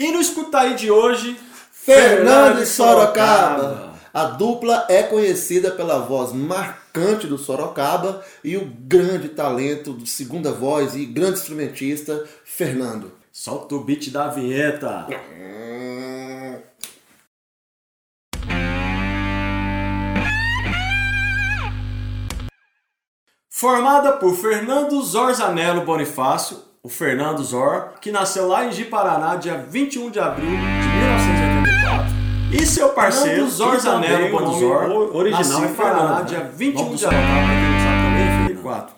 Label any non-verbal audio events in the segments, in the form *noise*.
E no Escuta aí de hoje, Fernando e Sorocaba. A dupla é conhecida pela voz marcante do Sorocaba e o grande talento de segunda voz e grande instrumentista, Fernando. Solta o beat da vinheta. Formada por Fernando Zorzanello Bonifácio, o Fernando Zor, que nasceu lá em Ji-Paraná, dia 21 de abril de 1984. E seu parceiro, Zorzanello Bonizor, original em Paraná, dia 21 de abril de 1984.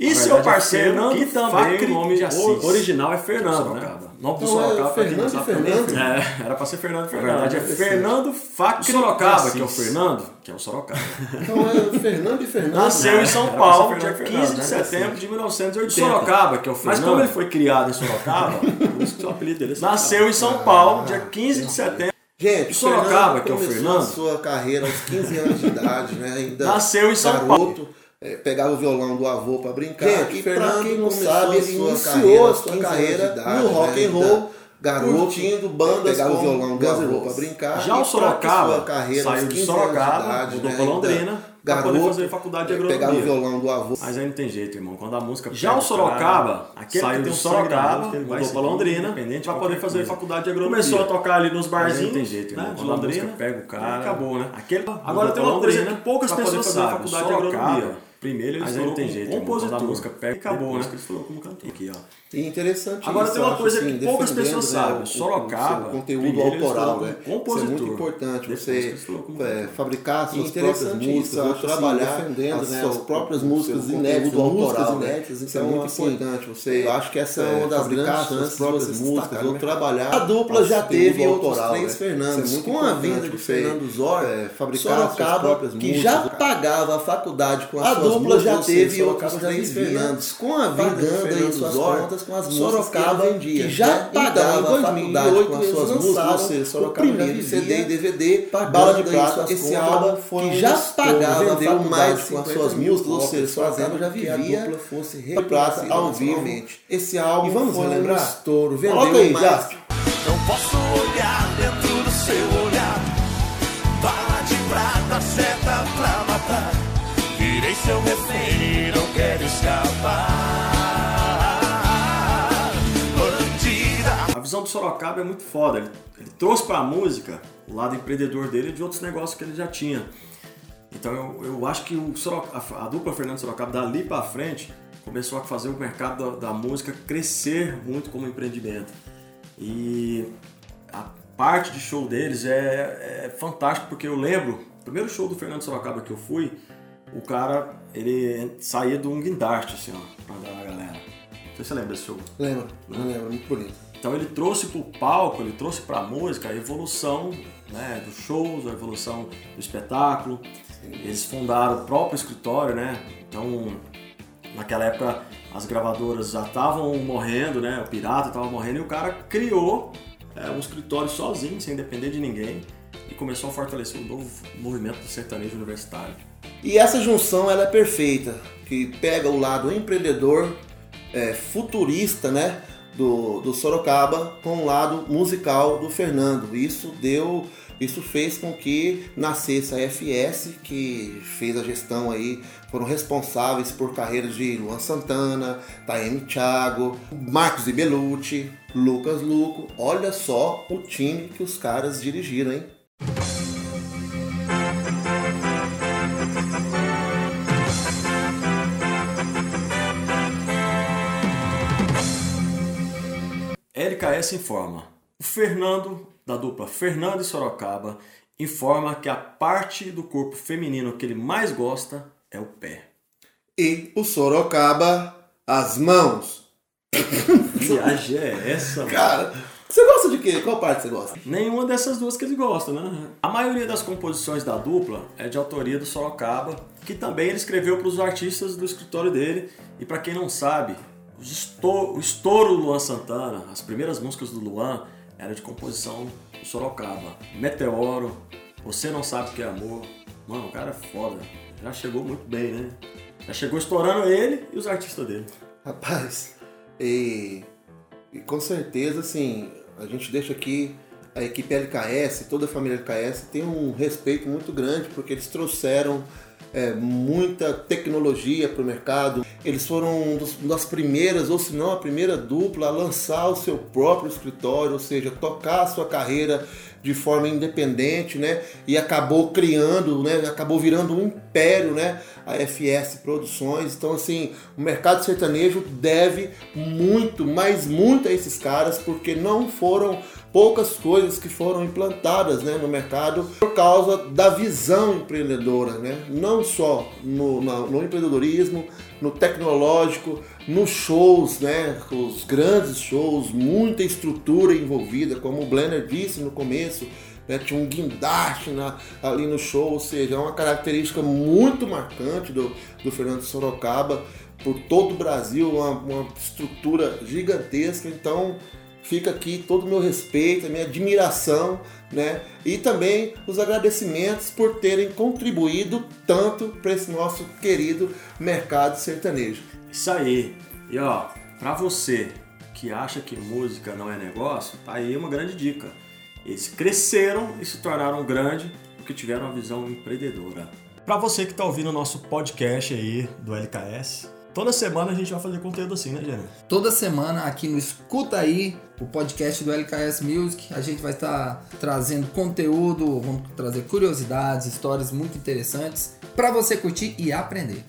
E seu parceiro, que também o nome de Assis. original é Fernando, né? Nome do Então, é Sorocaba, Fernando e também é Fernando? É, era pra ser Fernando e Fernando. Na verdade é. Fernando Facri Sorocaba, que é o Fernando, que é o Sorocaba. Então é Fernando e Fernando. Nasceu em São Paulo, dia Fernando e 15 de Fernando, setembro né? de 1980. Sorocaba, que é o Fernando. Mas como ele foi criado em Sorocaba, por isso que o apelido dele é Nasceu em São Paulo, dia 15 de setembro. Gente, Sorocaba, Fernando que é o começou Fernando. a sua carreira aos 15 anos de idade, né? Ainda Nasceu em São garoto, é, pegava o violão do avô para brincar. Gente, e Fernando pra quem não sabe, a ele sua iniciou carreira sua 15 carreira de idade, no rock né? and roll, Garoto, curtindo bandas pegava o violão do avô pra brincar. Já o Sorocaba sua carreira saiu de 15 anos Sorocaba, mudou né? pra Ainda Londrina, pra garoto, poder fazer faculdade de é, agronomia. Pegava o violão do avô. Mas aí não tem jeito, irmão. Quando a música Já o Sorocaba, cara, aquele saiu que tem do Sorocaba, música, mudou pra Londrina, de pra poder fazer coisa. faculdade de agronomia. Começou a tocar ali nos barzinhos, não tem jeito, irmão. né, de Quando a música Londrina. pega o cara, acabou, né? Aquele, Agora tem uma coisa que poucas pessoas sabem, faculdade de Sorocaba, agronomia. Primeiro ele estourou não tem como jeito, compositor. Música pega, acabou, depois né? que ele estourou como cantor. Aqui, ó. E interessante Agora isso, tem uma coisa assim, que poucas pessoas né, sabem. o- o Sorocaba, seu conteúdo autoral, né? compositor. Isso é muito importante, você que é, fabricar suas E próprias músicas, acho, assim, trabalhar defendendo, as né, suas o- próprias o músicas inéditas, autoral, né? inéditas, isso é Então, muito assim, importante. Você, acho que essa é é, uma das grandes chances de você músicas, ou trabalhar. A dupla já teve outros autoral, três né? Fernandos. Isso é Com a vinda de Fernando Zor, é, fabricar suas próprias que músicas, já cara. pagava a faculdade com A suas dupla já teve outros três vivia Fernandos. Com a aí Fernando suas Zor, contas com as Sorocaba que vendia, que já né? pagava em a faculdade 2008 com as suas músicas, seja, o Sorocaba já primeiro vivia CD e DVD, Bala de Prata, esse álbum foi que já pagava vendeu mais com as 50 suas mil músicas, ou seja, Sorocaba já fazendo que a vivia dupla fosse de prata reconhecida ao vivo. Esse álbum E vamos foi relembrar? um estouro, vendeu Coloca aí, mais. Não posso olhar seu refém não quero escapar. Bandida. A visão do Sorocaba é muito foda. Ele, ele trouxe pra música o lado empreendedor dele de outros negócios que ele já tinha. Então eu, eu acho que o Soroca- a, a dupla Fernando Sorocaba, dali pra frente, começou a fazer o mercado da, da música crescer muito como empreendimento. E a parte de show deles é, é fantástico, porque eu lembro, o primeiro show do Fernando Sorocaba que eu fui, o cara, ele saía de um guindaste, assim, ó, pra andar na galera. Não sei se você lembra desse show. Lembro, não lembro, muito bonito. Então ele trouxe para o palco, ele trouxe para a música a evolução né, dos shows, a evolução do espetáculo. Eles fundaram o próprio escritório, né? Então naquela época as gravadoras já estavam morrendo, né? O pirata estava morrendo e o cara criou é, um escritório sozinho, sem depender de ninguém, e começou a fortalecer o novo movimento do sertanejo universitário. E essa junção ela é perfeita, que pega o lado empreendedor, é, futurista, né, do, do Sorocaba com o lado musical do Fernando. Isso deu, isso fez com que nascesse a FS, que fez a gestão aí, foram responsáveis por carreiras de Luan Santana, Taeme Thiago, Marcos e Belucci, Lucas Luco. Olha só o time que os caras dirigiram, hein? LKS informa. O Fernando, da dupla Fernando e Sorocaba, informa que a parte do corpo feminino que ele mais gosta é o pé. E o Sorocaba, as mãos. *laughs* Viagem é essa, mano? Cara, você gosta de quê? Qual parte você gosta? Nenhuma dessas duas que ele gosta, né? A maioria das composições da dupla é de autoria do Sorocaba, que também ele escreveu para os artistas do escritório dele. E para quem não sabe, o estouro do Luan Santana, as primeiras músicas do Luan, era de composição do Sorocaba. Meteoro, Você Não Sabe O Que É Amor. Mano, o cara é foda. Já chegou muito bem, né? Já chegou estourando ele e os artistas dele. Rapaz, e, e com certeza, assim, A gente deixa aqui a equipe LKS, toda a família LKS tem um respeito muito grande porque eles trouxeram é, muita tecnologia para o mercado. Eles foram uma das primeiras, ou se não a primeira dupla, a lançar o seu próprio escritório, ou seja, tocar a sua carreira de forma independente, né? E acabou criando, né? Acabou virando um império, né? A FS Produções. Então, assim, o mercado sertanejo deve muito, mas muito a esses caras, porque não foram poucas coisas que foram implantadas né, no mercado por causa da visão empreendedora, né? não só no, no, no empreendedorismo, no tecnológico, nos shows, né? os grandes shows, muita estrutura envolvida, como o Blender disse no começo, né? tinha um guindaste na, ali no show, ou seja, é uma característica muito marcante do, do Fernando Sorocaba por todo o Brasil, uma, uma estrutura gigantesca, então Fica aqui todo o meu respeito, a minha admiração, né? E também os agradecimentos por terem contribuído tanto para esse nosso querido mercado sertanejo. Isso aí. E ó, para você que acha que música não é negócio, tá aí uma grande dica. Eles cresceram e se tornaram grandes porque tiveram uma visão empreendedora. Para você que está ouvindo o nosso podcast aí do LKS, Toda semana a gente vai fazer conteúdo assim, né, Jana? Toda semana aqui no Escuta Aí, o podcast do LKS Music, a gente vai estar trazendo conteúdo, vamos trazer curiosidades, histórias muito interessantes para você curtir e aprender.